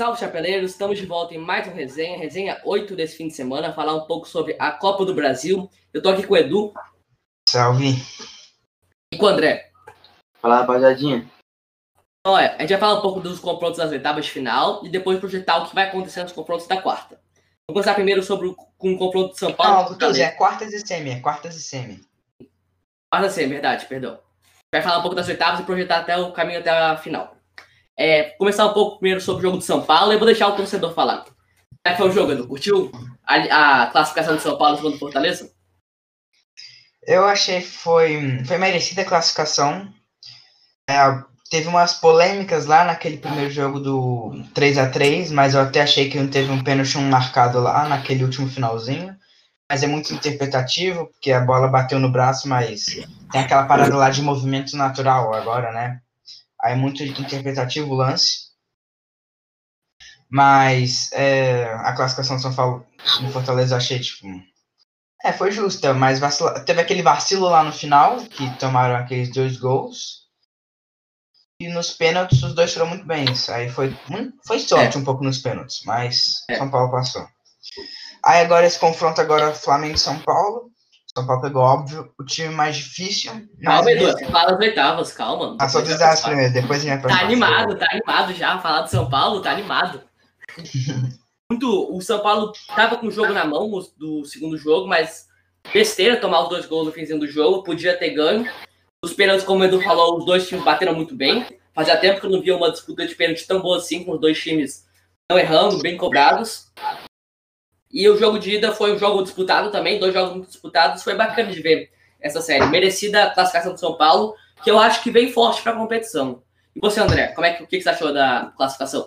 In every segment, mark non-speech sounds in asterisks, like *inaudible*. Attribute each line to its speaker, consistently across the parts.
Speaker 1: Salve, chapeleiros! Estamos de volta em mais um resenha, resenha 8 desse fim de semana, falar um pouco sobre a Copa do Brasil. Eu tô aqui com o Edu.
Speaker 2: Salve!
Speaker 1: E com o André.
Speaker 3: Fala, rapaziadinha.
Speaker 1: Então, é, a gente vai falar um pouco dos confrontos das etapas de final e depois projetar o que vai acontecer nos confrontos da quarta. Vamos começar primeiro sobre o, com o confronto de São Paulo.
Speaker 2: Não, Tuzi, é quartas e semi, é quartas e semi.
Speaker 1: Quartas e semi, verdade, perdão. Vai falar um pouco das oitavas e projetar até o caminho até a final. É, começar um pouco primeiro sobre o jogo de São Paulo e vou deixar o torcedor falar. Como é que foi o jogo, Edu? Curtiu a, a classificação de São Paulo contra Fortaleza?
Speaker 2: Eu achei que foi, foi merecida a classificação. É, teve umas polêmicas lá naquele primeiro jogo do 3 a 3 mas eu até achei que não teve um pênalti marcado lá naquele último finalzinho. Mas é muito interpretativo, porque a bola bateu no braço, mas tem aquela parada lá de movimento natural agora, né? Aí é muito interpretativo o lance. Mas é, a classificação de São Paulo no Fortaleza eu achei, tipo. É, foi justa, mas vacila... teve aquele vacilo lá no final, que tomaram aqueles dois gols. E nos pênaltis os dois foram muito bem. Aí foi, foi sorte é. um pouco nos pênaltis, mas é. São Paulo passou. Aí agora esse confronto agora Flamengo e São Paulo. São Paulo pegou, óbvio, o time mais difícil.
Speaker 1: Calma, Edu, você fala as oitavas, calma.
Speaker 2: Ah, só desastre primeiro, depois a gente
Speaker 1: Tá animado, tá animado já. Falar do São Paulo, tá animado. *laughs* Muito, o São Paulo tava com o jogo na mão do segundo jogo, mas besteira tomar os dois gols no finzinho do jogo, podia ter ganho. Os pênaltis, como o Edu falou, os dois times bateram muito bem. Fazia tempo que eu não via uma disputa de pênalti tão boa assim, com os dois times não errando, bem cobrados. E o jogo de ida foi um jogo disputado também, dois jogos muito disputados. Foi bacana de ver essa série. Merecida a classificação do São Paulo, que eu acho que vem forte para a competição. E você, André, como é que, o que, você achou da classificação?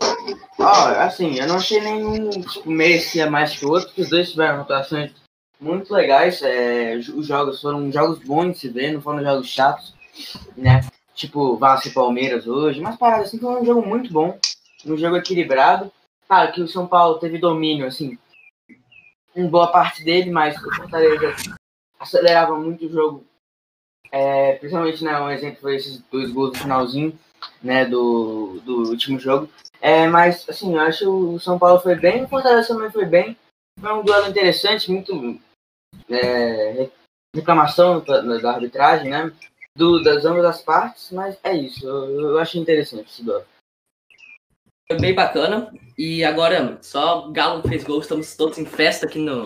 Speaker 3: Oh, assim, eu não achei nenhum tipo, merecia mais que o outro, porque os dois tiveram rotações muito legais. É, os jogos foram jogos bons de se ver, não foram jogos chatos, né? Tipo, Vasco e Palmeiras hoje, mas paradas assim, foi um jogo muito bom, um jogo equilibrado. Claro que o São Paulo teve domínio, assim, em boa parte dele, mas o Fortaleza acelerava muito o jogo. É, principalmente, né, um exemplo foi esses dois gols no finalzinho, né, do, do último jogo. É, mas, assim, eu acho que o São Paulo foi bem, o Fortaleza também foi bem. Foi um duelo interessante, muito é, reclamação da, da, arbitragem, né, do, das ambas as partes, mas é isso, eu, eu achei interessante esse duelo.
Speaker 1: Foi bem bacana. E agora, só Galo fez gol, estamos todos em festa aqui na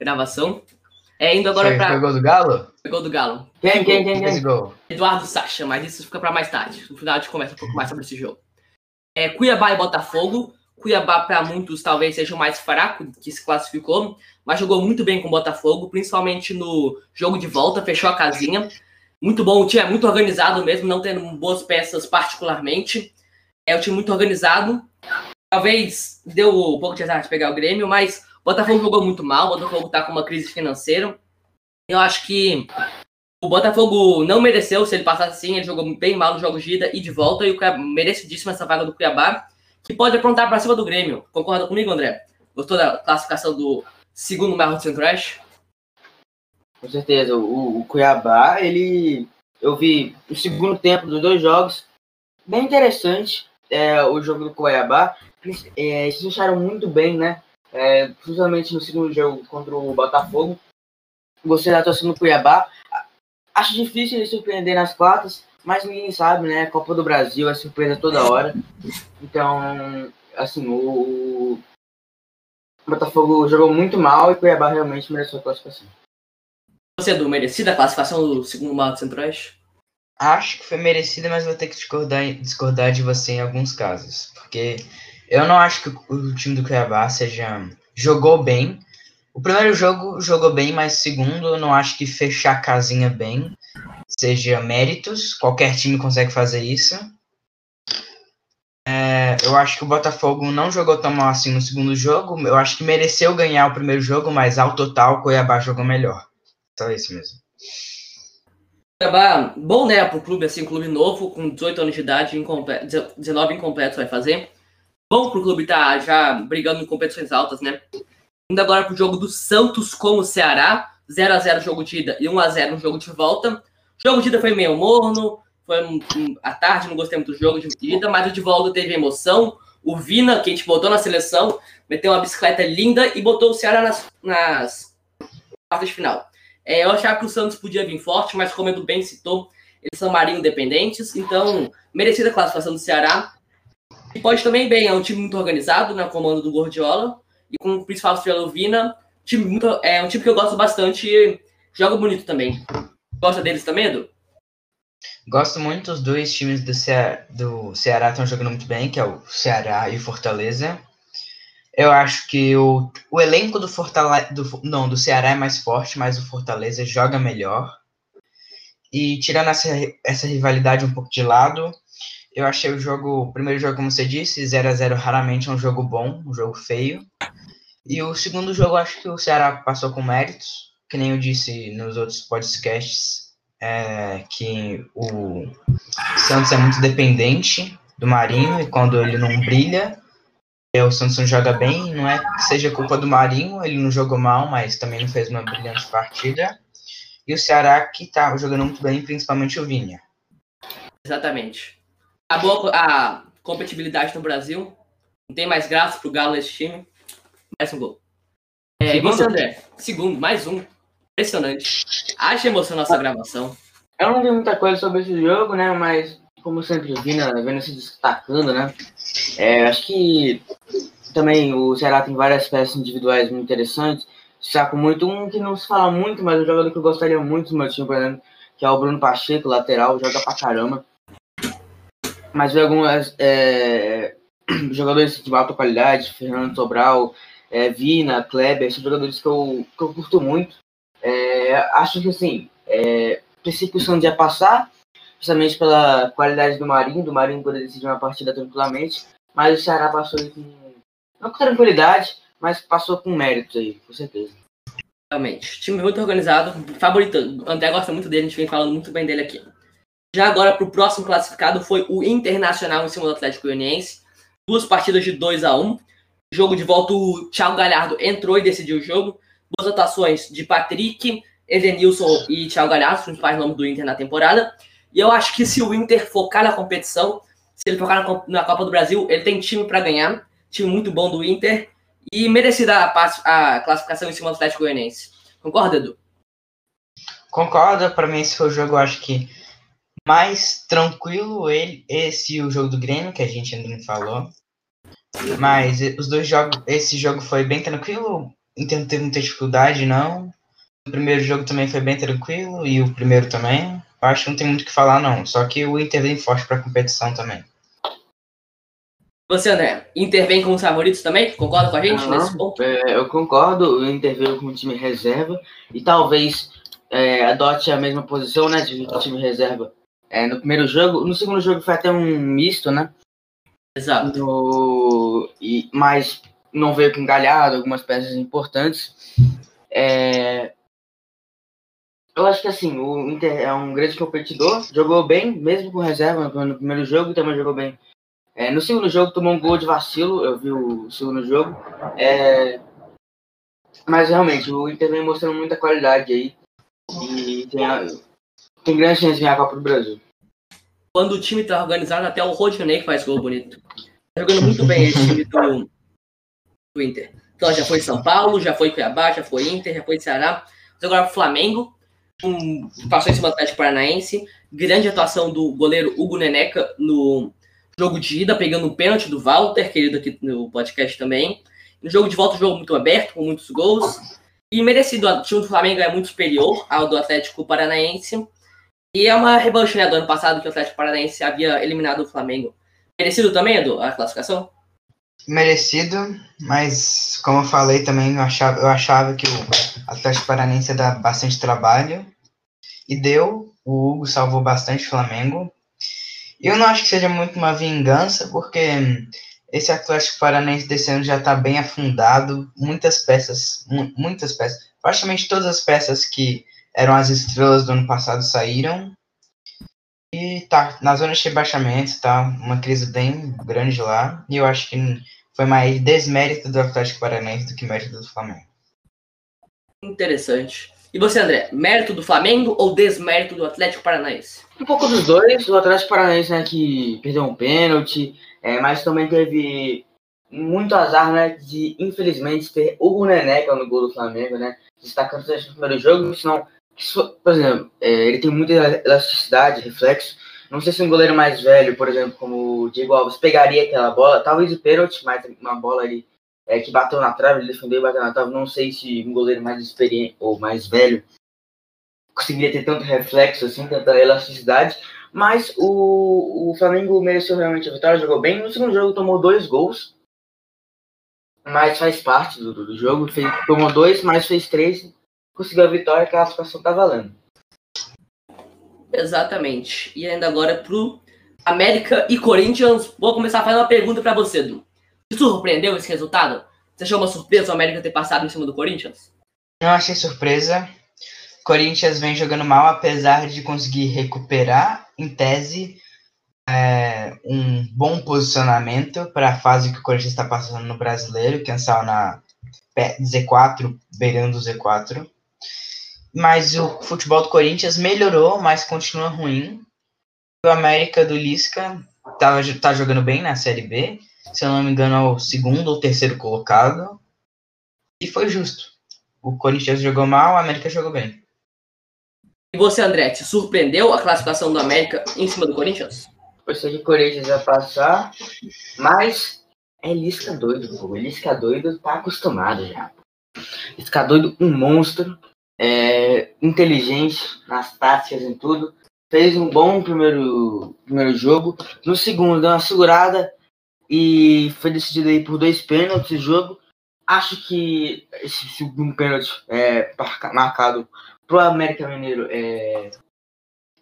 Speaker 1: gravação. É, indo agora para.
Speaker 2: Foi gol do Galo?
Speaker 1: Foi gol do Galo.
Speaker 3: Quem, quem, quem, quem?
Speaker 2: Gol?
Speaker 1: Eduardo Sacha, mas isso fica para mais tarde. No final a gente conversa um pouco mais sobre esse jogo. É, Cuiabá e Botafogo. Cuiabá, para muitos, talvez seja o mais fraco que se classificou, mas jogou muito bem com o Botafogo, principalmente no jogo de volta, fechou a casinha. Muito bom, o time é muito organizado mesmo, não tendo boas peças particularmente. É um time muito organizado. Talvez deu um pouco de azar de pegar o Grêmio, mas o Botafogo jogou muito mal. O Botafogo tá com uma crise financeira. Eu acho que o Botafogo não mereceu se ele passasse assim. Ele jogou bem mal nos jogos de ida e de volta. E o merecidíssimo essa vaga do Cuiabá, que pode aprontar para cima do Grêmio. Concorda comigo, André? Gostou da classificação do segundo maior do Centro-Oeste?
Speaker 3: Com certeza. O, o Cuiabá, ele. Eu vi o segundo tempo dos dois jogos. Bem interessante é, o jogo do Cuiabá, é, se acharam muito bem, né? É, principalmente no segundo jogo contra o Botafogo. Você da torcendo no Cuiabá. Acho difícil ele surpreender nas quartas, mas ninguém sabe, né? Copa do Brasil é surpresa toda hora. Então, assim, o, Botafogo jogou muito mal e Cuiabá realmente mereceu a classificação.
Speaker 1: Você, Edu, merecida a classificação do segundo maior do Centro-Oeste?
Speaker 2: Acho que foi merecida, mas vou ter que discordar, discordar de você em alguns casos. Porque eu não acho que o time do Cuiabá seja. jogou bem. O primeiro jogo jogou bem, mas segundo eu não acho que fechar a casinha bem seja méritos. Qualquer time consegue fazer isso. É, eu acho que o Botafogo não jogou tão mal assim no segundo jogo. Eu acho que mereceu ganhar o primeiro jogo, mas ao total o Cuiabá jogou melhor. Só isso mesmo.
Speaker 1: Bom, né, para o clube, assim, clube novo, com 18 anos de idade, incompleto, 19 incompletos vai fazer. Bom para o clube tá já brigando em competições altas, né? Indo agora para o jogo do Santos com o Ceará, 0 a 0 jogo de ida e 1 a 0 no jogo de volta. O jogo de ida foi meio morno, foi um, um, à tarde, não gostei muito do jogo de ida, mas o de volta teve emoção. O Vina, que a gente botou na seleção, meteu uma bicicleta linda e botou o Ceará nas, nas quartas de final. É, eu achava que o Santos podia vir forte, mas como o Edu bem citou, eles são marinho dependentes, então merecida a classificação do Ceará. E pode também bem, é um time muito organizado na comando do Gordiola, e com o principal estrela Vina, time muito, é um time que eu gosto bastante e joga bonito também. Gosta deles também, Edu?
Speaker 2: Gosto muito, os dois times do, Ceará, do Ceará estão jogando muito bem, que é o Ceará e o Fortaleza. Eu acho que o, o elenco do Fortaleza. Do, não, do Ceará é mais forte, mas o Fortaleza joga melhor. E tirando essa, essa rivalidade um pouco de lado, eu achei o jogo, o primeiro jogo, como você disse, 0 a 0 raramente é um jogo bom, um jogo feio. E o segundo jogo, acho que o Ceará passou com méritos, que nem eu disse nos outros podcasts, é, que o Santos é muito dependente do Marinho e quando ele não brilha, o Santos não joga bem. Não é que seja culpa do Marinho, ele não jogou mal, mas também não fez uma brilhante partida. E o Ceará que tá jogando muito bem, principalmente o Vinha.
Speaker 1: Exatamente. Acabou a compatibilidade no Brasil. Não tem mais graça pro Galo nesse time. Mais um gol. É, e você, André? Segundo, mais um. Impressionante. Acha emoção nossa gravação.
Speaker 3: Eu não vi muita coisa sobre esse jogo, né? Mas, como sempre vi, né, vendo se destacando, né? É, acho que também o Ceará tem várias peças individuais muito interessantes. Saco muito um que não se fala muito, mas um jogador que eu gostaria muito do meu time, por exemplo, que é o Bruno Pacheco, lateral, joga pra caramba. Mas vi algumas é, *clears throat* jogadores de alta qualidade, Fernando Sobral, é, Vina, Kleber, são jogadores que eu, que eu curto muito. É, acho que assim, é, princípio o Santos ia passar, justamente pela qualidade do Marinho, do Marinho poder decidir uma partida tranquilamente, mas o Ceará passou com, não com tranquilidade, mas passou com méritos aí, com certeza.
Speaker 1: Realmente, time muito organizado, favorito, o André gosta muito dele, a gente vem falando muito bem dele aqui. Já agora para o próximo classificado foi o Internacional em cima do Atlético Goianiense, duas partidas de 2 a 1 Jogo de volta, o Thiago Galhardo entrou e decidiu o jogo. Duas atuações de Patrick, Edenilson e Thiago Galhardo, os principais nomes do Inter na temporada. E eu acho que se o Inter focar na competição, se ele focar na, Copa do Brasil, ele tem time para ganhar. Time muito bom do Inter. E merecida a, a classificação em cima do Atlético Goianiense. Concorda, Edu?
Speaker 2: Concordo. Para mim, esse foi o jogo, acho que mais tranquilo. Ele, esse e o jogo do Grêmio, que a gente ainda não falou. Mas os dois jogos, esse jogo foi bem tranquilo. Inter não teve muita dificuldade, não. O primeiro jogo também foi bem tranquilo e o primeiro também. Eu acho que não tem muito o que falar, não. Só que o Inter vem forte para a competição também.
Speaker 1: Você, André, Inter vem com os favoritos também? Concorda com a gente nesse ponto?
Speaker 3: É, eu concordo. O Inter veio com o time reserva e talvez é, adote a mesma posição, né, de time reserva é, no primeiro jogo. No segundo jogo foi até um misto, né?
Speaker 1: Exato.
Speaker 3: No, e, mas não veio com galhado, algumas peças importantes. É, eu acho que assim, o Inter é um grande competidor, jogou bem, mesmo com reserva no primeiro jogo, também jogou bem. É, no segundo jogo tomou um gol de vacilo, eu vi o segundo jogo. É, mas realmente, o Inter vem mostrando muita qualidade aí. E tem, a, tem grande chance de ganhar a Copa do Brasil.
Speaker 1: Quando o time tá organizado, até o Rodinei faz gol bonito. Tá jogando muito bem esse time do, do Inter. Então já foi São Paulo, já foi Cuiabá, já foi Inter, já foi Ceará. Mas agora Flamengo, um, passou em cima do Atlético Paranaense. Grande atuação do goleiro Hugo Neneca no jogo de ida, pegando um pênalti do Walter, querido aqui no podcast também. No jogo de volta, um jogo muito aberto, com muitos gols. E merecido, o time do Flamengo é muito superior ao do Atlético Paranaense. E é uma revanche né, do ano passado que o Atlético Paranaense havia eliminado o Flamengo. Merecido também, Edu, a classificação?
Speaker 2: Merecido, mas como eu falei também, eu achava, eu achava que o Atlético Paranaense ia dar bastante trabalho. E deu. O Hugo salvou bastante o Flamengo. Eu não acho que seja muito uma vingança, porque esse Atlético Paranaense desse ano já está bem afundado. Muitas peças, muitas peças, praticamente todas as peças que eram as estrelas do ano passado saíram. E tá na zona de rebaixamento, tá uma crise bem grande lá. E eu acho que foi mais desmérito do Atlético Paranaense do que mérito do Flamengo.
Speaker 1: Interessante. E você, André, mérito do Flamengo ou desmérito do Atlético Paranaense?
Speaker 3: Um pouco dos dois. O Atlético Paranaense, né, que perdeu um pênalti, é, mas também teve muito azar, né, de infelizmente ter o Neneca no gol do Flamengo, né, destacando no primeiro jogo, senão, por exemplo, é, ele tem muita elasticidade, reflexo. Não sei se um goleiro mais velho, por exemplo, como o Diego Alves, pegaria aquela bola, talvez o pênalti, mas uma bola ali é, que bateu na trave, ele defendeu e bateu na trave. Não sei se um goleiro mais experiente ou mais velho conseguiria ter tanto reflexo, assim, tanta elasticidade. Mas o, o Flamengo mereceu realmente a vitória, jogou bem. No segundo jogo tomou dois gols, mas faz parte do, do jogo. Fez, tomou dois, mas fez três, conseguiu a vitória, a classificação tá valendo.
Speaker 1: Exatamente. E ainda agora pro América e Corinthians. Vou começar fazer uma pergunta para você, Du. Te surpreendeu esse resultado? Você achou uma surpresa o América ter passado em cima do Corinthians?
Speaker 2: Não achei surpresa. Corinthians vem jogando mal, apesar de conseguir recuperar, em tese, é, um bom posicionamento para a fase que o Corinthians está passando no brasileiro, que é na Z4, beirando o Z4. Mas o futebol do Corinthians melhorou, mas continua ruim. O América do Lisca tá, tá jogando bem na Série B, se eu não me engano, é o segundo ou terceiro colocado. E foi justo. O Corinthians jogou mal, o América jogou bem.
Speaker 1: E você, André, te surpreendeu a classificação do América em cima do Corinthians?
Speaker 3: Eu sei que o Corinthians vai passar, mas é Lisca doido, pô. Lisca doido tá acostumado já. Lisca doido, um monstro, é, inteligente nas táticas e tudo. Fez um bom primeiro, primeiro jogo. No segundo, deu uma segurada e foi decidido aí por dois pênaltis o jogo. Acho que esse segundo pênalti é marcado pro América Mineiro é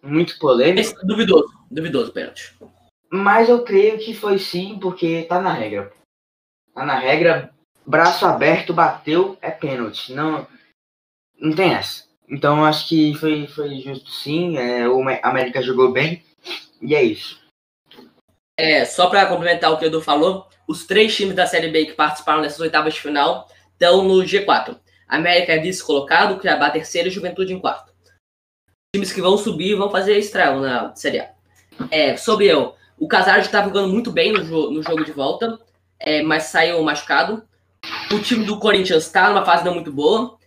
Speaker 3: muito polêmico.
Speaker 1: É duvidoso, duvidoso pênalti.
Speaker 3: Mas eu creio que foi sim, porque tá na regra. Tá na regra, braço aberto, bateu, é pênalti. Não, não tem essa. Então acho que foi, foi justo sim. É, o América jogou bem. E é isso.
Speaker 1: É, só para complementar o que o Edu falou, os três times da Série B que participaram dessas oitavas de final estão no G4. América é vice-colocado, Cuiabá terceiro e Juventude em quarto. Times que vão subir vão fazer estrago na Série A. É, sobre eu, o Casardi estava jogando muito bem no, jo no jogo de volta, é, mas saiu machucado. O time do Corinthians está numa fase não muito boa.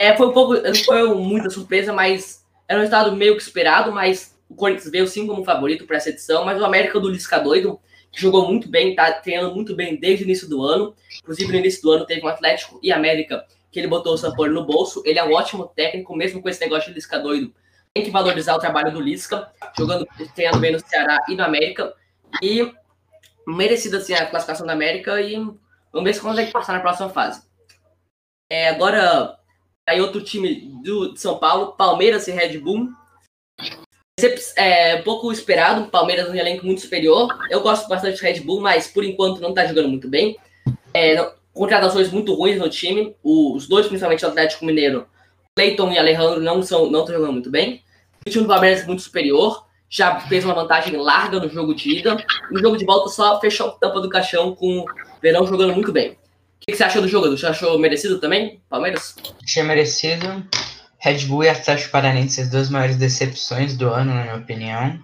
Speaker 1: É, foi um pouco, não foi muita surpresa, mas era um resultado meio que esperado, mas o Corinthians veio sim como favorito para essa edição, mas o América do Lisca doido que jogou muito bem, está treinando muito bem desde o início do ano. Inclusive, no início do ano teve um Atlético e América que ele botou o Sampoli no bolso. Ele é um ótimo técnico, mesmo com esse negócio de Lisca doido. Tem que valorizar o trabalho do Lisca, jogando, treinando bem no Ceará e no América. E merecida assim a classificação da América e vamos ver se consegue passar na próxima fase. É, agora, aí outro time do, de São Paulo, Palmeiras e Red Bull. É pouco esperado, Palmeiras um elenco muito superior. Eu gosto bastante do Red Bull, mas por enquanto não está jogando muito bem. É, contratações muito ruins no time. Os dois, principalmente o Atlético Mineiro, Cleiton e Alejandro, não estão não jogando muito bem. O time do Palmeiras é muito superior. Já fez uma vantagem larga no jogo de ida. No jogo de volta, só fechou a tampa do caixão com o Verão jogando muito bem. O que você achou do jogo? Você achou merecido também, Palmeiras?
Speaker 2: Achei merecido. Red Bull e Atlético Paranaense, as duas maiores decepções do ano, na minha opinião.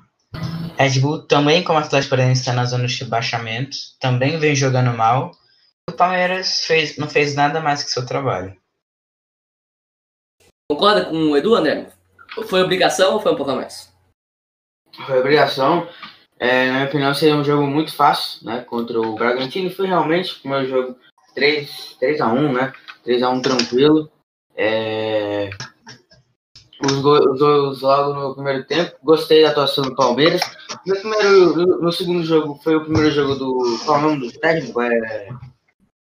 Speaker 2: Red Bull também, como Atlético Paranaense, está na zona de rebaixamento, também vem jogando mal o Palmeiras fez, não fez nada mais que seu trabalho.
Speaker 1: Concorda com o Edu, André? Foi obrigação ou foi um pouco a mais?
Speaker 3: Foi obrigação. É, na minha opinião, seria um jogo muito fácil, né? Contra o Bragantino. Foi realmente o meu jogo 3, 3 a 1 né? 3 a 1 tranquilo. É... Os gols logo no primeiro tempo. Gostei da atuação do Palmeiras. No, primeiro, no, no segundo jogo, foi o primeiro jogo do. Qual é o nome do técnico? É...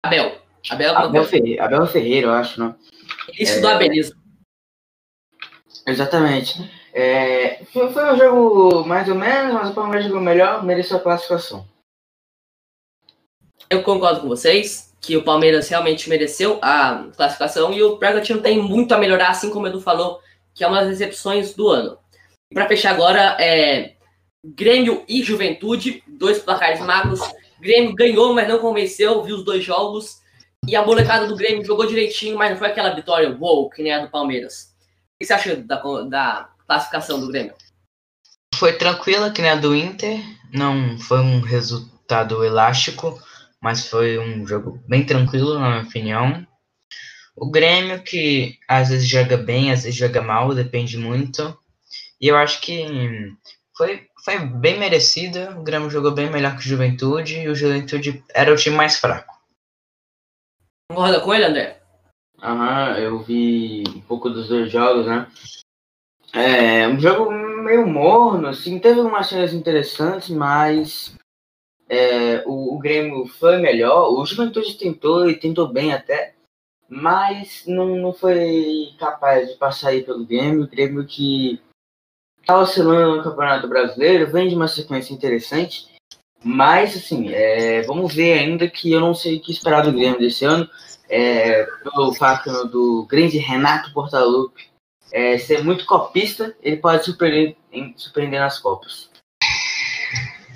Speaker 1: Abel.
Speaker 3: Abel, Abel, Ferreira, Abel Ferreira, eu acho, né?
Speaker 1: Isso é... do abelismo.
Speaker 3: Exatamente. É... Foi, foi, um jogo mais ou menos, mas o Palmeiras jogou melhor, mereceu a classificação.
Speaker 1: Eu concordo com vocês que o Palmeiras realmente mereceu a classificação e o Bragantino tem muito a melhorar, assim como o Edu falou, que é uma das decepções do ano. Para fechar agora, é Grêmio e Juventude, dois placares magros Grêmio ganhou, mas não convenceu, viu os dois jogos. E a molecada do Grêmio jogou direitinho, mas não foi aquela vitória wow, que nem a do Palmeiras. O que você acha da, da classificação do Grêmio?
Speaker 2: Foi tranquila, que nem a do Inter. Não foi um resultado elástico, mas foi um jogo bem tranquilo, na minha opinião. O Grêmio, que às vezes joga bem, às vezes joga mal, depende muito. E eu acho que foi, foi bem merecida. O Grêmio jogou bem melhor que o Juventude e o Juventude era o time mais fraco.
Speaker 1: Concorda com ele, André?
Speaker 3: Aham, eu vi um pouco dos dois jogos, né? É um jogo meio morno, assim, teve umas cenas interessantes, mas é, o, o Grêmio foi melhor. O Juventude tentou e tentou bem até, mas não, não foi capaz de passar aí pelo Grêmio. O Grêmio que tá oscilando no Campeonato Brasileiro, vem de uma sequência interessante, mas assim, é, vamos ver ainda que eu não sei o que esperar do Grêmio desse ano, é, pelo fato do grande Renato Portaluppi é, ser muito copista, ele pode surpreender, surpreender nas Copas.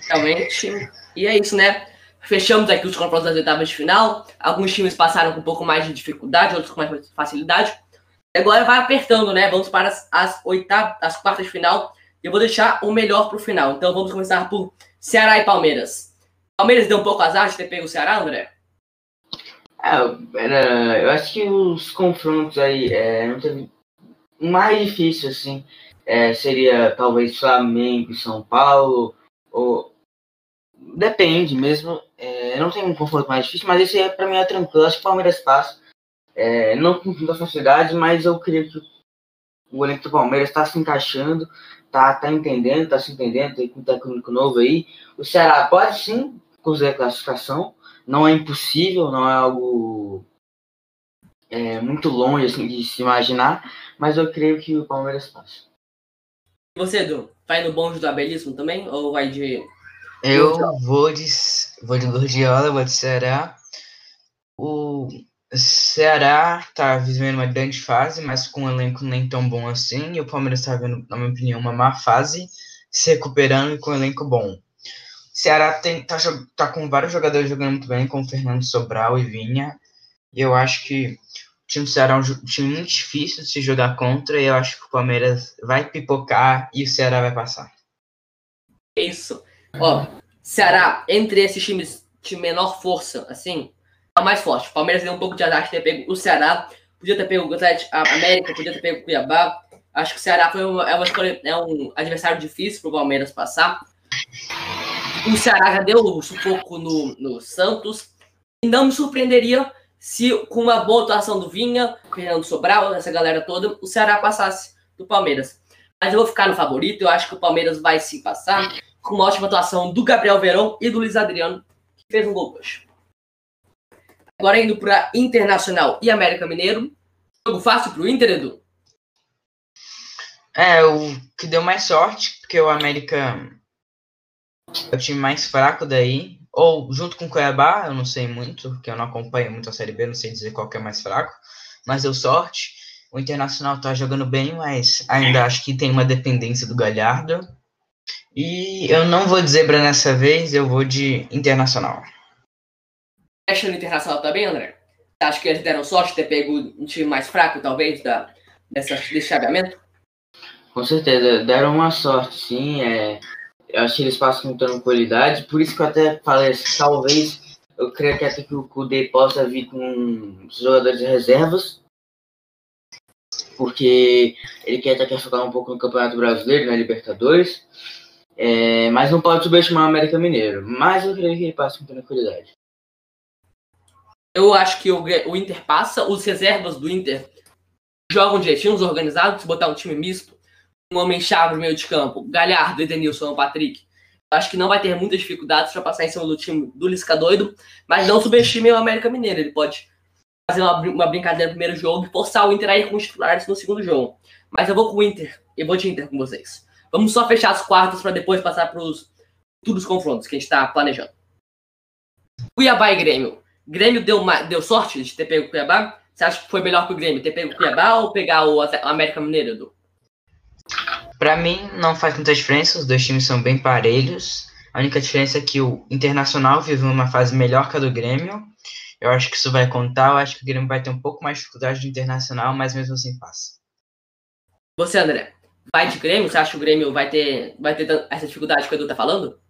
Speaker 1: Realmente, e é isso, né? Fechamos aqui os confrontos das oitavas de final. Alguns times passaram com um pouco mais de dificuldade, outros com mais facilidade. Agora vai apertando, né? Vamos para as, as oitavas, as quartas de final. E eu vou deixar o melhor para o final. Então vamos começar por Ceará e Palmeiras. Palmeiras deu um pouco azar de ter pego o Ceará, André?
Speaker 3: É, era, eu acho que os confrontos aí é, mais difícil assim é, seria talvez Flamengo e São Paulo ou depende mesmo. Não tem um confronto mais difícil, mas esse é para mim é tranquilo. Acho que o Palmeiras passa é, não com muita facilidade, mas eu creio que o elenco do Palmeiras está se encaixando, tá, tá entendendo, tá se entendendo, tem um técnico novo aí. O Ceará pode sim conseguir a classificação, não é impossível, não é algo é, muito longe assim, de se imaginar, mas eu creio que o Palmeiras passa.
Speaker 1: E você, Edu, vai no bonde do abelismo também? Ou vai de.
Speaker 2: Eu vou de, vou de Gordiola, vou de Ceará. O Ceará tá vivendo uma grande fase, mas com um elenco nem tão bom assim. E o Palmeiras está vendo, na minha opinião, uma má fase, se recuperando com um elenco bom. O Ceará tem, tá, tá com vários jogadores jogando muito bem, como Fernando Sobral e Vinha. E eu acho que o time do Ceará é um time muito difícil de se jogar contra. E eu acho que o Palmeiras vai pipocar e o Ceará vai passar.
Speaker 1: Isso. Ó, Ceará, entre esses times de menor força, assim, é mais forte. O Palmeiras deu um pouco de azar de ter pego o Ceará, podia ter pego o Atlético, América, podia ter pego o Cuiabá. Acho que o Ceará foi uma, é, uma escolha, é um adversário difícil para o Palmeiras passar. O Ceará já deu um sufoco no, no Santos. E não me surpreenderia se, com uma boa atuação do Vinha, Fernando Sobral, essa galera toda, o Ceará passasse do Palmeiras. Mas eu vou ficar no favorito. Eu acho que o Palmeiras vai sim passar, com uma ótima atuação do Gabriel Verão e do Luiz Adriano, que fez um gol hoje. Agora indo para Internacional e América Mineiro. Jogo fácil para o Inter, Edu?
Speaker 2: É, o que deu mais sorte, porque o América é o time mais fraco daí. Ou junto com o Cuiabá, eu não sei muito, porque eu não acompanho muito a Série B, não sei dizer qual que é mais fraco. Mas deu sorte. O Internacional tá jogando bem, mas ainda acho que tem uma dependência do Galhardo. E eu não vou de zebra nessa vez, eu vou de Internacional
Speaker 1: fecha no Internacional também, André? Você acha que eles deram sorte de ter pego um time mais fraco, talvez, da, dessa, desse chaveamento?
Speaker 3: Com certeza, deram uma sorte, sim. É, eu acho que eles passam com tranquilidade, por isso que eu até falei assim, talvez eu creio que até que o Kudê possa vir com os jogadores de reservas, porque ele quer até quer focar um pouco no Campeonato Brasileiro, na Libertadores, é, mas não pode subestimar o América Mineiro. Mas eu creio que ele passa com tranquilidade.
Speaker 1: Eu acho que o, o Inter passa, os reservas do Inter jogam direitinho, os organizados, se botar um time misto, um homem-chave no meio de campo, Galhardo, Edenilson, Patrick. Acho que não vai ter muitas dificuldades para passar em cima do time do Lisca doido, mas não subestime o América Mineiro. Ele pode fazer uma, uma brincadeira no primeiro jogo e forçar o Inter a ir com os titulares no segundo jogo. Mas eu vou com o Inter, eu vou de Inter com vocês. Vamos só fechar as quartas para depois passar para os todos os confrontos que a gente está planejando. Cuiabá e Grêmio. Grêmio deu, uma, deu sorte de ter pego o Cuiabá? Você acha que foi melhor que o Grêmio ter pego o Cuiabá ou pegar o América Mineiro, Edu?
Speaker 2: Pra mim, não faz muita diferença. Os dois times são bem parelhos. A única diferença é que o Internacional viveu uma fase melhor que a do Grêmio Eu acho que isso vai contar. Eu acho que o Grêmio vai ter um pouco mais de dificuldade de internacional, mas mesmo assim passa.
Speaker 1: Você, André, vai de Grêmio? Você acha que o Grêmio vai ter, vai ter essa dificuldade que o Edu tá falando?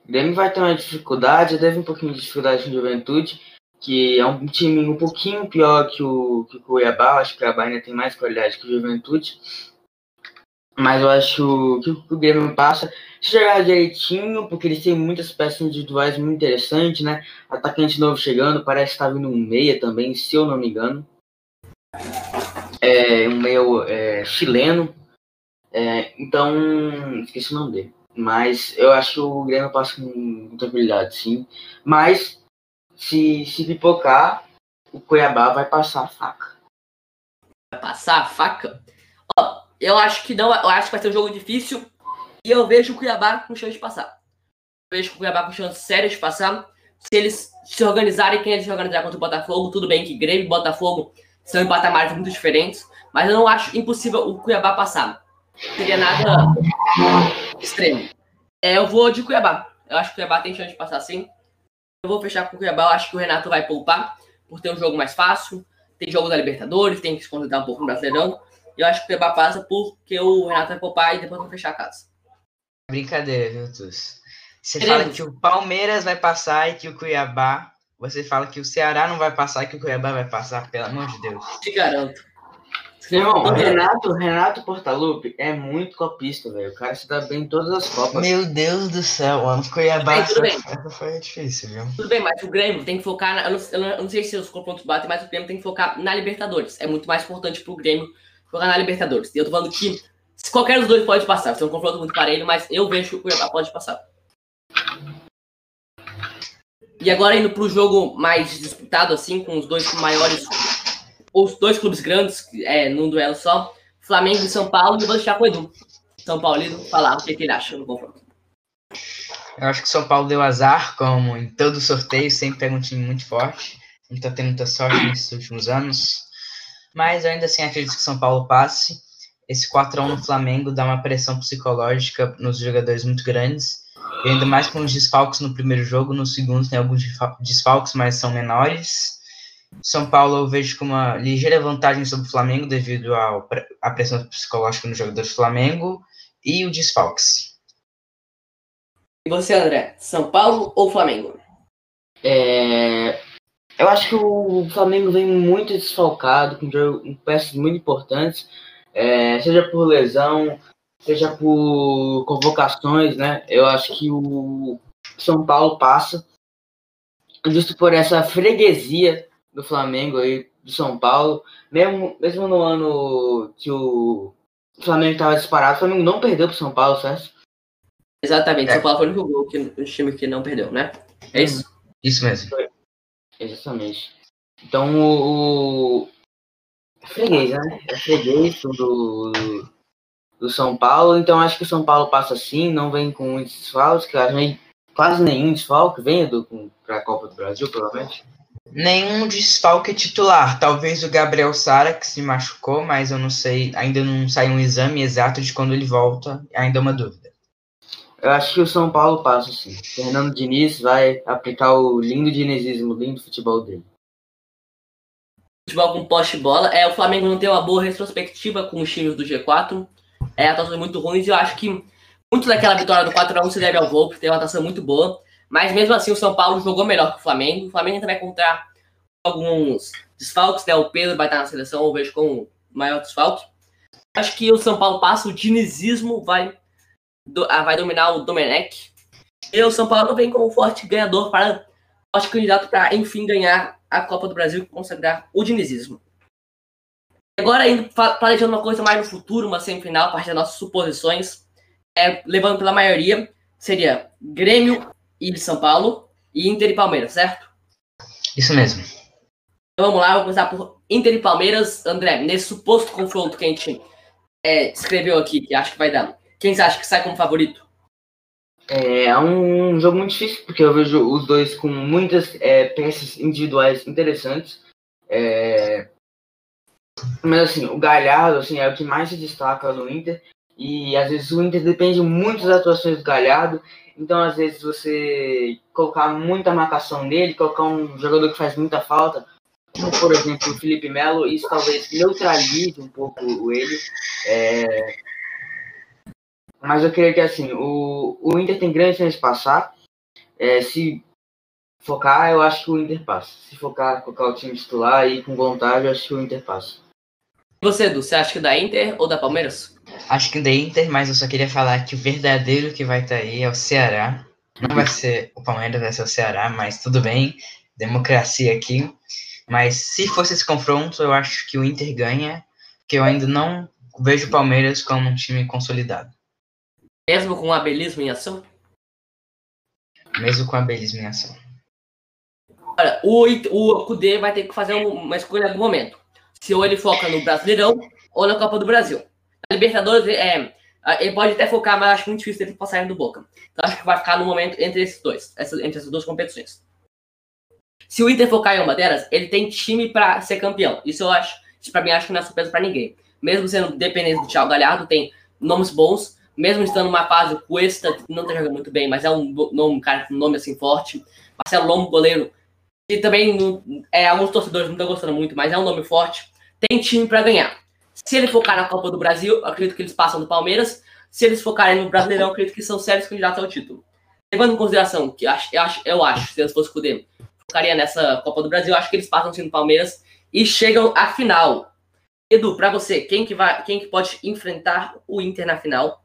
Speaker 3: O Grêmio vai ter uma dificuldade, deve um pouquinho de dificuldade com Juventude, que é um time um pouquinho pior que o, que o Cuiabá. Acho que o Cuiabá ainda tem mais qualidade que o Juventude. Mas eu acho que o Grêmio passa jogar direitinho, porque eles têm muitas peças individuais muito interessantes, né? Atacante novo chegando, parece que tá vindo um meia também, se eu não me engano. É um meia é, chileno. É, então, esqueci o nome dele. Mas eu acho que o Grêmio passa com tranquilidade, sim. Mas, se, se pipocar, o Cuiabá vai passar a faca.
Speaker 1: Vai passar a faca? Ó, eu acho que não, eu acho que vai ser um jogo difícil e eu vejo o Cuiabá com chance de passar. Eu vejo o Cuiabá com chance séria de passar. Se eles se organizarem, quem eles se organizar contra o Botafogo, tudo bem que Grêmio e Botafogo são em patamares muito diferentes, mas eu não acho impossível o Cuiabá passar. Seria nada extremo. É, eu vou de Cuiabá. Eu acho que o Cuiabá tem chance de passar sim. Eu vou fechar com o Cuiabá. Eu acho que o Renato vai poupar por ter um jogo mais fácil. Tem jogo da Libertadores, tem que se concentrar um pouco no Brasileirão. Eu acho que o Cuiabá passa porque o Renato vai poupar e depois vai fechar a casa.
Speaker 2: Brincadeira, viu, Tus? Você fala que o Palmeiras vai passar e que o Cuiabá. Você fala que o Ceará não vai passar e que o Cuiabá vai passar, pelo amor de Deus.
Speaker 1: Te garanto.
Speaker 3: Irmão, o Renato, Renato Portaluppi é muito copista, velho. O cara se dá bem em todas as copas.
Speaker 2: Meu Deus do céu, mano. Cuiabá
Speaker 1: Tudo bem, tudo
Speaker 2: essa, essa foi difícil, viu?
Speaker 1: Tudo bem, mas o Grêmio tem que focar. Na, eu, não, eu, não, eu, não, sei se os confrontos batem, mas o Grêmio tem que focar na Libertadores. É muito mais importante pro Grêmio focar na Libertadores. E eu tô falando que qualquer dos dois pode passar. Ser um confronto muito parelho, mas eu vejo que o Cuiabá pode passar. E agora indo pro jogo mais disputado, assim, com os dois maiores. Os dois clubes grandes, é, num duelo só. Flamengo e São Paulo, e vou deixar com o Edu. São Paulino falar o que, que ele acha no confronto.
Speaker 2: Eu acho que o São Paulo deu azar, como em todo sorteio, sempre pega um time muito forte. Não tá tendo muita sorte nesses últimos anos. Mas ainda assim acredito que o São Paulo passe. Esse 4x1 no Flamengo dá uma pressão psicológica nos jogadores muito grandes. E ainda mais com os desfalques no primeiro jogo, no segundo tem alguns desfalques, mas são menores. São Paulo eu vejo com uma ligeira vantagem sobre o Flamengo devido à pressão psicológica nos jogadores do Flamengo e o desfalques.
Speaker 1: E você, André? São Paulo ou Flamengo?
Speaker 3: É, eu acho que o Flamengo vem muito desfalcado, com, com peças muito importantes, é, seja por lesão, seja por convocações, né? Eu acho que o São Paulo passa, justo por essa freguesia do Flamengo aí, do São Paulo, mesmo, mesmo no ano que o Flamengo estava disparado, o Flamengo não perdeu para o São Paulo, certo?
Speaker 1: Exatamente, é. São Paulo foi o único gol que o time que não perdeu, né? É isso?
Speaker 2: Isso mesmo.
Speaker 3: Exatamente. Então o. Freguês, né? É freguês do, do São Paulo. Então acho que o São Paulo passa assim, não vem com muitos desfalques, que acho que quase nenhum desfalque vem para a Copa do Brasil, provavelmente.
Speaker 2: Nenhum desfalque titular. Talvez o Gabriel Sara, que se machucou, mas eu não sei, ainda não saiu um exame exato de quando ele volta, ainda é uma dúvida.
Speaker 3: Eu acho que o São Paulo passa, sim. Fernando Diniz vai aplicar o lindo dinizismo, o lindo futebol dele.
Speaker 1: Futebol com poste bola. É, o Flamengo não tem uma boa retrospectiva com os times do G4. É, atuações muito ruins e eu acho que muito daquela vitória do 4x1 se deve ao Volpe, tem uma atuação muito boa. Mas mesmo assim, o São Paulo jogou melhor que o Flamengo. O Flamengo também vai encontrar alguns desfalques, né? O Pedro vai estar na seleção, eu vejo como maior desfalque. Acho que o São Paulo passa, o dinizismo vai do, ah, vai dominar o Domenech. E o São Paulo vem como forte ganhador para forte candidato para, enfim, ganhar a Copa do Brasil e consagrar o dinizismo. Agora, indo planejando uma coisa mais no futuro, uma semifinal, a partir das nossas suposições, é, levando pela maioria, seria Grêmio e São Paulo e Inter e Palmeiras, certo?
Speaker 2: Isso mesmo.
Speaker 1: Então vamos lá, vamos começar por Inter e Palmeiras. André, nesse suposto confronto que a gente é, escreveu aqui, que acho que vai dar quem você acha que sai como favorito?
Speaker 3: É um jogo muito difícil, porque eu vejo os dois com muitas é, peças individuais interessantes. É... Mas assim, o Galhardo assim, é o que mais se destaca no Inter. E às vezes o Inter depende muito das atuações do Galhardo. Então, às vezes, você colocar muita marcação nele, colocar um jogador que faz muita falta, como por exemplo o Felipe Melo, isso talvez neutralize um pouco ele. É... Mas eu creio que assim, o, o Inter tem grande chance de passar. É, se focar, eu acho que o Inter passa. Se focar, colocar o time titular e com vontade, eu acho que o Inter passa.
Speaker 1: E você, Edu, você acha que da Inter ou da Palmeiras?
Speaker 2: Acho que da Inter, mas eu só queria falar que o verdadeiro que vai estar tá aí é o Ceará. Não vai ser o Palmeiras, vai ser o Ceará, mas tudo bem. Democracia aqui. Mas se fosse esse confronto, eu acho que o Inter ganha, porque eu ainda não vejo o Palmeiras como um time consolidado.
Speaker 1: Mesmo com o abelismo em ação?
Speaker 2: Mesmo com o abelismo em ação.
Speaker 1: Olha, o, o Kudê vai ter que fazer uma escolha em algum momento. Se ou ele foca no Brasileirão ou na Copa do Brasil. A Libertadores, é, ele pode até focar, mas acho muito difícil ele passar do Boca. Então acho que vai ficar no momento entre esses dois, entre essas duas competições. Se o Inter focar em uma delas, ele tem time para ser campeão. Isso eu acho, isso para mim acho que não é surpresa para ninguém. Mesmo sendo dependente do Thiago Galhardo, tem nomes bons, mesmo estando numa fase, o Cuesta não tá jogando muito bem, mas é um, um cara com um nome assim forte. Marcelo Lomo, goleiro, que também é, alguns torcedores não estão gostando muito, mas é um nome forte. Tem time para ganhar. Se ele focar na Copa do Brasil, acredito que eles passam do Palmeiras. Se eles focarem no Brasileirão, acredito que são sérios candidatos ao título. Levando em consideração que eu acho, eu acho, se eles fossem escolher, focaria nessa Copa do Brasil, acho que eles passam sim no Palmeiras e chegam à final. Edu, para você, quem que vai, quem que pode enfrentar o Inter na final?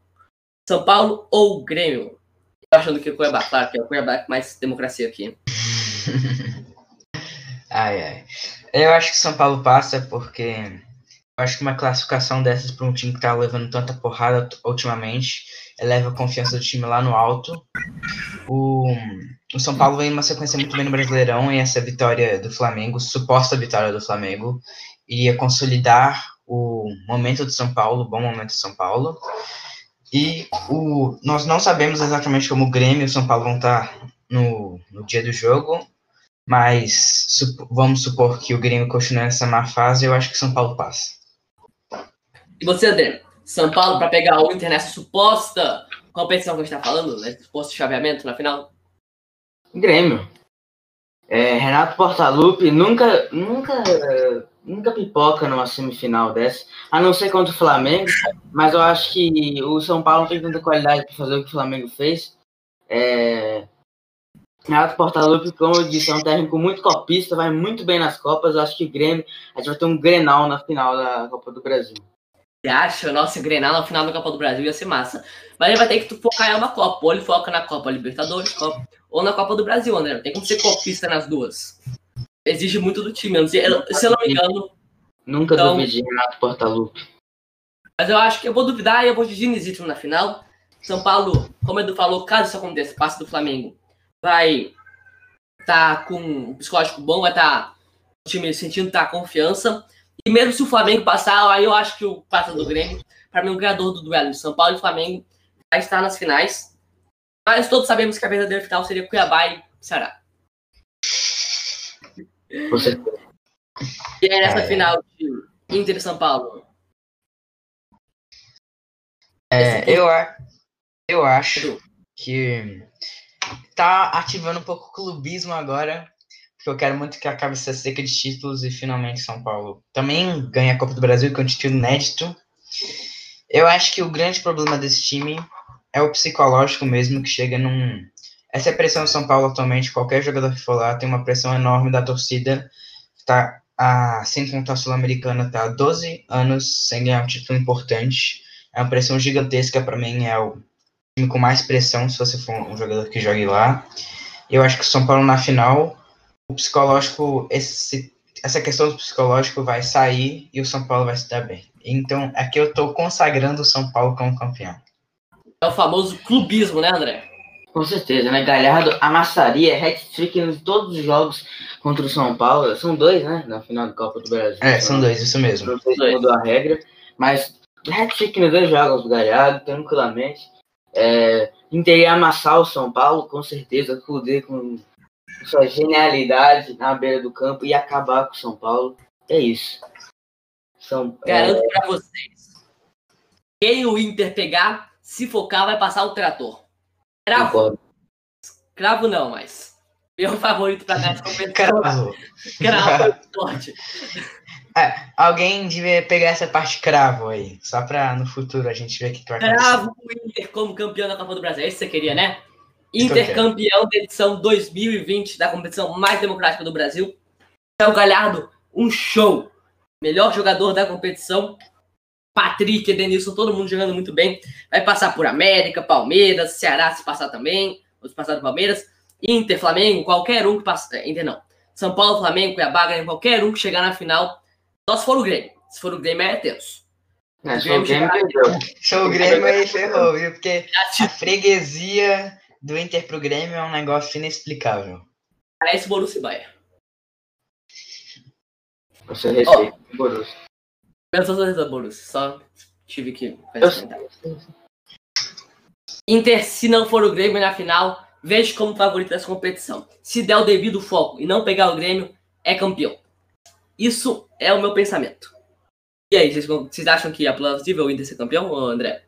Speaker 1: São Paulo ou Grêmio? Achando que o Cuiabá, claro que é o Cuiabá mais democracia aqui. *laughs*
Speaker 2: ai, ai. Eu acho que São Paulo passa porque eu acho que uma classificação dessas para um time que tá levando tanta porrada ultimamente eleva a confiança do time lá no alto. O, o São Paulo vem uma sequência muito bem no Brasileirão e essa vitória do Flamengo, suposta vitória do Flamengo, iria consolidar o momento do São Paulo, o bom momento do São Paulo. E o, nós não sabemos exatamente como o Grêmio e o São Paulo vão estar tá no, no dia do jogo, mas sup, vamos supor que o Grêmio continue nessa má fase, eu acho que o São Paulo passa.
Speaker 1: E você, André? São Paulo para pegar o Inter nessa suposta competição que a gente está falando, né? Suposto chaveamento na final?
Speaker 3: Grêmio. É, Renato Portaluppi nunca, nunca, nunca pipoca numa semifinal dessa, a não ser contra o Flamengo, mas eu acho que o São Paulo não tem tanta qualidade para fazer o que o Flamengo fez. É, Renato Portaluppi, como eu disse, é um técnico muito copista, vai muito bem nas Copas. Eu acho que o Grêmio, a gente vai ter um Grenal na final da Copa do Brasil.
Speaker 1: Você acha? Nossa, Grenal na final da Copa do Brasil ia ser massa. Mas ele vai ter que focar em uma Copa. Ou ele foca na Copa Libertadores, Copa, ou na Copa do Brasil, André. Tem como ser copista nas duas. Exige muito do time. Eu se eu não me engano.
Speaker 3: Nunca então, duvide Renato Portaluppi.
Speaker 1: Mas eu acho que eu vou duvidar e eu vou de Dinizito na final. São Paulo, como o Edu falou, caso isso aconteça, passe do Flamengo, vai estar tá com um psicológico bom, vai estar tá, o time sentindo tá, confiança. E mesmo se o Flamengo passar, aí eu acho que o passa do Grêmio, para mim, o ganhador do duelo de São Paulo e Flamengo vai estar nas finais. Mas todos sabemos que a verdadeira final seria Cuiabá e Ceará.
Speaker 3: Você.
Speaker 1: E aí nessa é... final de Inter e São Paulo?
Speaker 2: É, eu, eu acho que tá ativando um pouco o clubismo agora porque eu quero muito que acabe essa seca de títulos e finalmente São Paulo também ganhe a Copa do Brasil, que é um título inédito. Eu acho que o grande problema desse time é o psicológico mesmo, que chega num. Essa é a pressão do São Paulo atualmente, qualquer jogador que for lá tem uma pressão enorme da torcida, tá a, sem contar a Sul-Americana, tá há 12 anos sem ganhar um título importante. É uma pressão gigantesca para mim, é o time com mais pressão se você for um jogador que jogue lá. Eu acho que o São Paulo na final o psicológico, esse, essa questão do psicológico vai sair e o São Paulo vai se dar bem. Então, aqui eu estou consagrando o São Paulo como campeão.
Speaker 1: É o famoso clubismo, né, André?
Speaker 3: Com certeza, né? Galhardo amassaria hat-trick em todos os jogos contra o São Paulo. São dois, né? Na final da Copa do Brasil.
Speaker 2: É, são dois, isso mesmo.
Speaker 3: Não sei se mudou a regra, mas hat-trick nos dois jogos do Galhardo, tranquilamente. É, Inter amassar o São Paulo, com certeza, poder com sua genialidade na beira do campo e acabar com o São Paulo. É isso.
Speaker 1: São, Garanto é... para vocês. Quem o Inter pegar, se focar, vai passar o trator.
Speaker 3: Concordo.
Speaker 1: Cravo não, mas. Meu *laughs* favorito pra ganhar essa competição.
Speaker 2: Cravo.
Speaker 1: Cravo *laughs* é.
Speaker 2: É, alguém devia pegar essa parte cravo aí, só pra no futuro a gente ver que acontecer.
Speaker 1: Cravo o Inter como campeão da Copa do Brasil. É isso que você queria, né? Inter
Speaker 2: quero.
Speaker 1: campeão da edição 2020 da competição mais democrática do Brasil. É o Galhardo, um show. Melhor jogador da competição. Patrick, Edenilson, todo mundo jogando muito bem. Vai passar por América, Palmeiras, Ceará se passar também. Outros passar do Palmeiras. Inter, Flamengo, qualquer um que passa. é, Inter não. São Paulo, Flamengo, Cuiabá, Grêmio, qualquer um que chegar na final. Só se for o Grêmio. Se for o Grêmio é tenso.
Speaker 3: É, só o Grêmio
Speaker 2: o Grêmio aí ferrou, viu? Porque *laughs* a freguesia do Inter pro Grêmio é um negócio inexplicável.
Speaker 1: Parece Borussia Bayern.
Speaker 3: Você respeita o Borussia.
Speaker 1: Torcedor do Borussia, só tive que. Inter, se não for o Grêmio na final, vejo como favorito dessa competição. Se der o devido foco e não pegar o Grêmio, é campeão. Isso é o meu pensamento. E aí, vocês, vocês acham que é plausível o Inter ser campeão, ô André?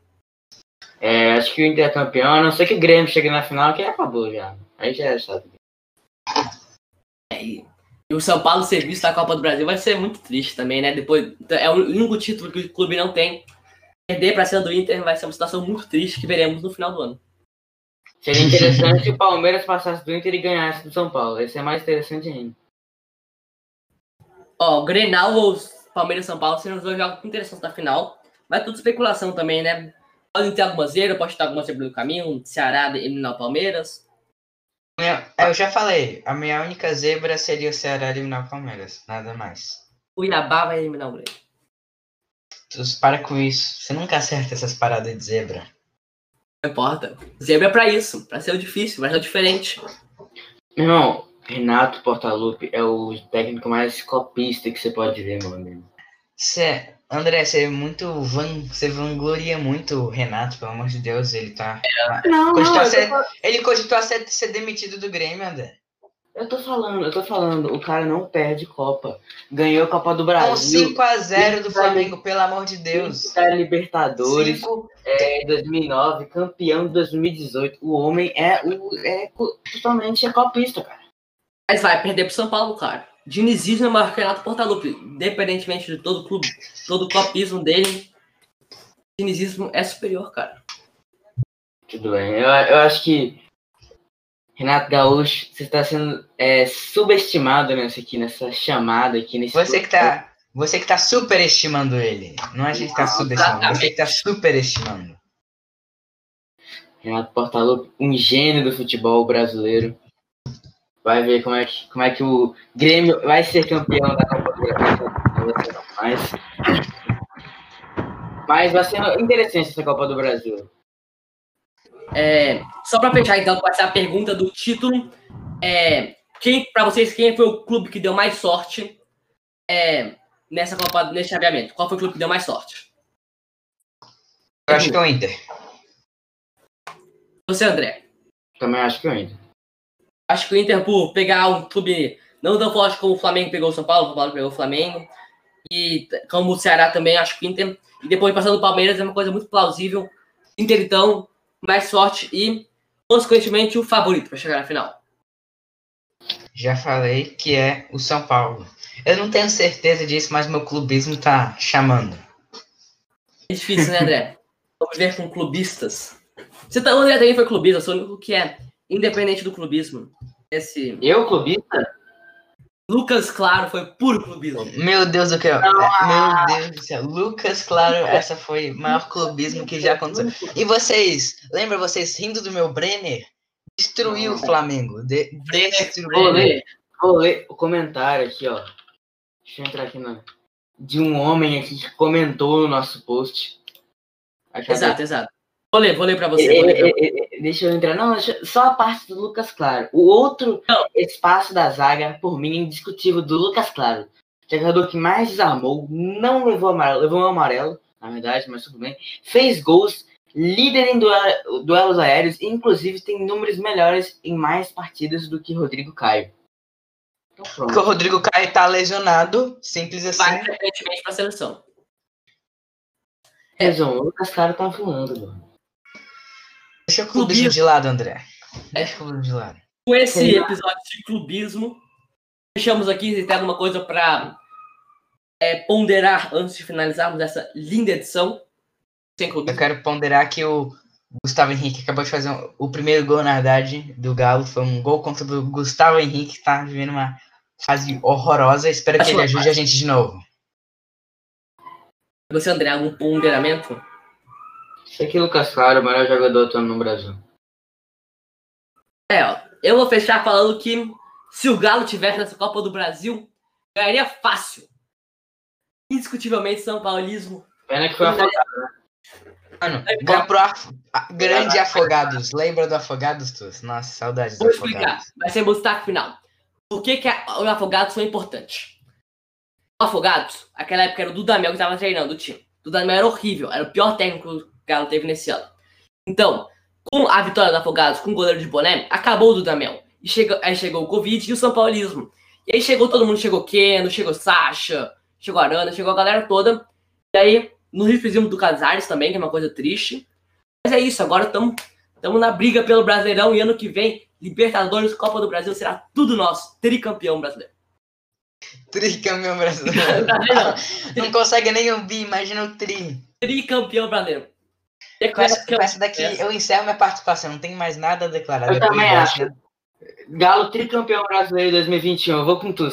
Speaker 3: É, acho que o Inter é campeão, a não ser que o Grêmio chegue na final, que acabou já. Aí já é chato.
Speaker 1: E, o São Paulo ser visto na Copa do Brasil vai ser muito triste também, né? Depois, é o único título que o clube não tem. Perder para cima do Inter vai ser uma situação muito triste que veremos no final do ano.
Speaker 3: Seria interessante se o Palmeiras passasse do Inter e ganhasse do São Paulo. Esse é mais interessante ainda.
Speaker 1: Ó, o Grenal ou Palmeiras São Paulo seriam os dois jogos interessantes da final. Mas tudo especulação também, né? Pode ter alguma zebra, pode ter alguma zebra no caminho. Ceará eliminar o Palmeiras.
Speaker 2: Minha- Eu já falei, a minha única zebra seria o Ceará eliminar o Palmeiras, nada mais.
Speaker 1: Cuiabá vai eliminar o Grêmio.
Speaker 2: Tu para com isso, você nunca acerta essas paradas de zebra.
Speaker 1: Não importa. Zebra é pra isso, pra ser o difícil, mas é o diferente.
Speaker 3: Meu irmão, Renato Portaluppi é o técnico mais copista que você pode ver, meu amigo.
Speaker 2: Cê, André, você é muito van, você vangloria muito o Renato, pelo amor de Deus, ele tá.
Speaker 3: Não,
Speaker 2: Cogitou
Speaker 3: não,
Speaker 2: ser- Ele cogitou a ser, ser demitido do Grêmio, André.
Speaker 3: eu tô falando, eu tô falando, o cara não perde Copa. Ganhou a Copa do
Speaker 2: Com
Speaker 3: Brasil.
Speaker 2: 5x0 do
Speaker 3: Isso
Speaker 2: Flamengo, pelo amor de Deus.
Speaker 3: da Libertadores
Speaker 2: Cinco-
Speaker 3: é, 2009, campeão de 2018. O homem é, o, é totalmente é copista, cara.
Speaker 1: Mas vai perder pro São Paulo, cara. Dinizismo é maior que o Renato Portaluppi. Independentemente de todo o clube, todo o copismo dele, dinizismo é superior, cara.
Speaker 3: Tudo bem. Eu, eu acho que Renato Gaúcho, você está sendo é, subestimado nessa aqui, nessa chamada aqui, nesse.
Speaker 2: Você que tá. Você que tá superestimando ele. Não é a gente que tá subestimando, você que tá superestimando.
Speaker 3: Renato Portaluppi, um gênio do futebol brasileiro. Vai ver como é que, como é que o Grêmio vai ser campeão da Copa do Brasil. Mas, mas vai ser interessante essa Copa do Brasil.
Speaker 1: É, só pra fechar, então, com essa pergunta do título, é, quem, pra vocês, quem foi o clube que deu mais sorte é, nessa Copa, nesse chaveamento? Qual foi o clube que deu mais sorte?
Speaker 2: Eu acho que é o Inter.
Speaker 1: Você, André?
Speaker 3: Também acho que eu ainda.
Speaker 1: Acho que o Inter, por pegar um clube não tão forte como o Flamengo pegou o São Paulo, o São Paulo pegou o Flamengo, e como o Ceará também, acho que o Inter, e depois passando o Palmeiras, é uma coisa muito plausível. Inter, então, mais sorte e, consequentemente, o favorito para chegar na final.
Speaker 2: Já falei que é o São Paulo. Eu não tenho certeza disso, mas meu clubismo tá chamando.
Speaker 1: É difícil, né, André? *laughs* Vamos ver com clubistas. Você tá, o André também foi clubista, eu sou o único que é independente do clubismo. Esse
Speaker 3: Eu, clubista?
Speaker 1: Lucas Claro foi puro clubismo.
Speaker 2: Meu Deus do céu. Meu Deus do céu. Lucas, claro, *laughs* essa foi o maior clubismo que já aconteceu. E vocês, lembra vocês rindo do meu Brenner? Destruiu o Flamengo. De,
Speaker 3: Vou
Speaker 2: destruiu.
Speaker 3: ler, vou ler o comentário aqui, ó. Deixa eu entrar aqui na. De um homem aqui que comentou no nosso post. Ó.
Speaker 1: Exato, exato. Vou ler, vou ler pra você.
Speaker 3: É,
Speaker 1: ler pra...
Speaker 3: é, é, é, Deixa eu entrar. Não, deixa- só a parte do Lucas Claro. O outro
Speaker 1: Não.
Speaker 3: espaço da zaga, por mim, é indiscutível do Lucas Claro. Jogador que mais desarmou, não levou amarelo, levou um amarelo, na verdade, mas tudo bem. Fez gols, líder em duel- duelos aéreos, e inclusive tem números melhores em mais partidas do que Rodrigo Caio. Então
Speaker 2: Porque o. Rodrigo Caio tá lesionado, simples assim.
Speaker 1: Vai frequentemente pra seleção.
Speaker 3: Resumo, o Lucas Claro tá voando, mano.
Speaker 2: Deixa o clubismo
Speaker 1: Clubismo.
Speaker 2: de lado, André. Deixa o de lado.
Speaker 1: Com esse episódio de clubismo, fechamos aqui. Se tem alguma coisa para é, ponderar antes de finalizarmos essa linda edição?
Speaker 2: Sem Eu quero ponderar que o Gustavo Henrique acabou de fazer um, o primeiro gol, na verdade, do Galo. Foi um gol contra o Gustavo Henrique, que tá vivendo uma fase horrorosa. Espero que ele ajude a gente de novo.
Speaker 1: Você, André, algum ponderamento?
Speaker 3: Sei que Lucas Claro, o melhor jogador atuando no Brasil.
Speaker 1: É, ó, eu vou fechar falando que se o Galo tivesse nessa Copa do Brasil, ganharia fácil. Indiscutivelmente São Paulismo.
Speaker 3: Pena que foi afogado, né?
Speaker 2: Mano, é, pro af... grande Afogados. Lembra do Afogados, tu? Nossa, saudades
Speaker 1: Vou explicar. Vai ser o destaque final. Por que, que o Afogados foi importante? O Afogados, aquela época era o Dudamel que estava treinando o time. O Dudamel era horrível, era o pior técnico Galo teve nesse ano. Então, com a vitória do Afogados, com o goleiro de boné, acabou o Dudamel. E chegou, aí chegou o Covid e o São Paulismo. E aí chegou todo mundo, chegou Keno, chegou Sasha, chegou Arana, chegou a galera toda. E aí, no refrizinho do Casares também, que é uma coisa triste. Mas é isso, agora estamos na briga pelo Brasileirão e ano que vem, Libertadores, Copa do Brasil, será tudo nosso. Tricampeão brasileiro.
Speaker 2: Tricampeão brasileiro. *laughs* não consegue nem ouvir, imagina o tri.
Speaker 1: Tricampeão brasileiro.
Speaker 2: Com essa, com essa daqui eu encerro minha participação, não tenho mais nada a declarar.
Speaker 3: Eu também acho. Galo tricampeão brasileiro 2021, eu vou com tu.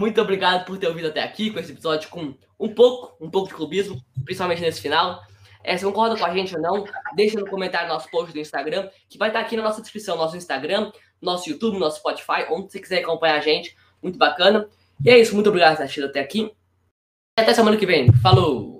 Speaker 1: Muito obrigado por ter ouvido até aqui com esse episódio com um pouco, um pouco de clubismo, principalmente nesse final. É, se concorda com a gente ou não, deixa no comentário nosso post do Instagram, que vai estar aqui na nossa descrição, nosso Instagram, nosso YouTube, nosso Spotify, onde você quiser acompanhar a gente. Muito bacana. E é isso, muito obrigado por ter assistido até aqui. E até semana que vem. Falou!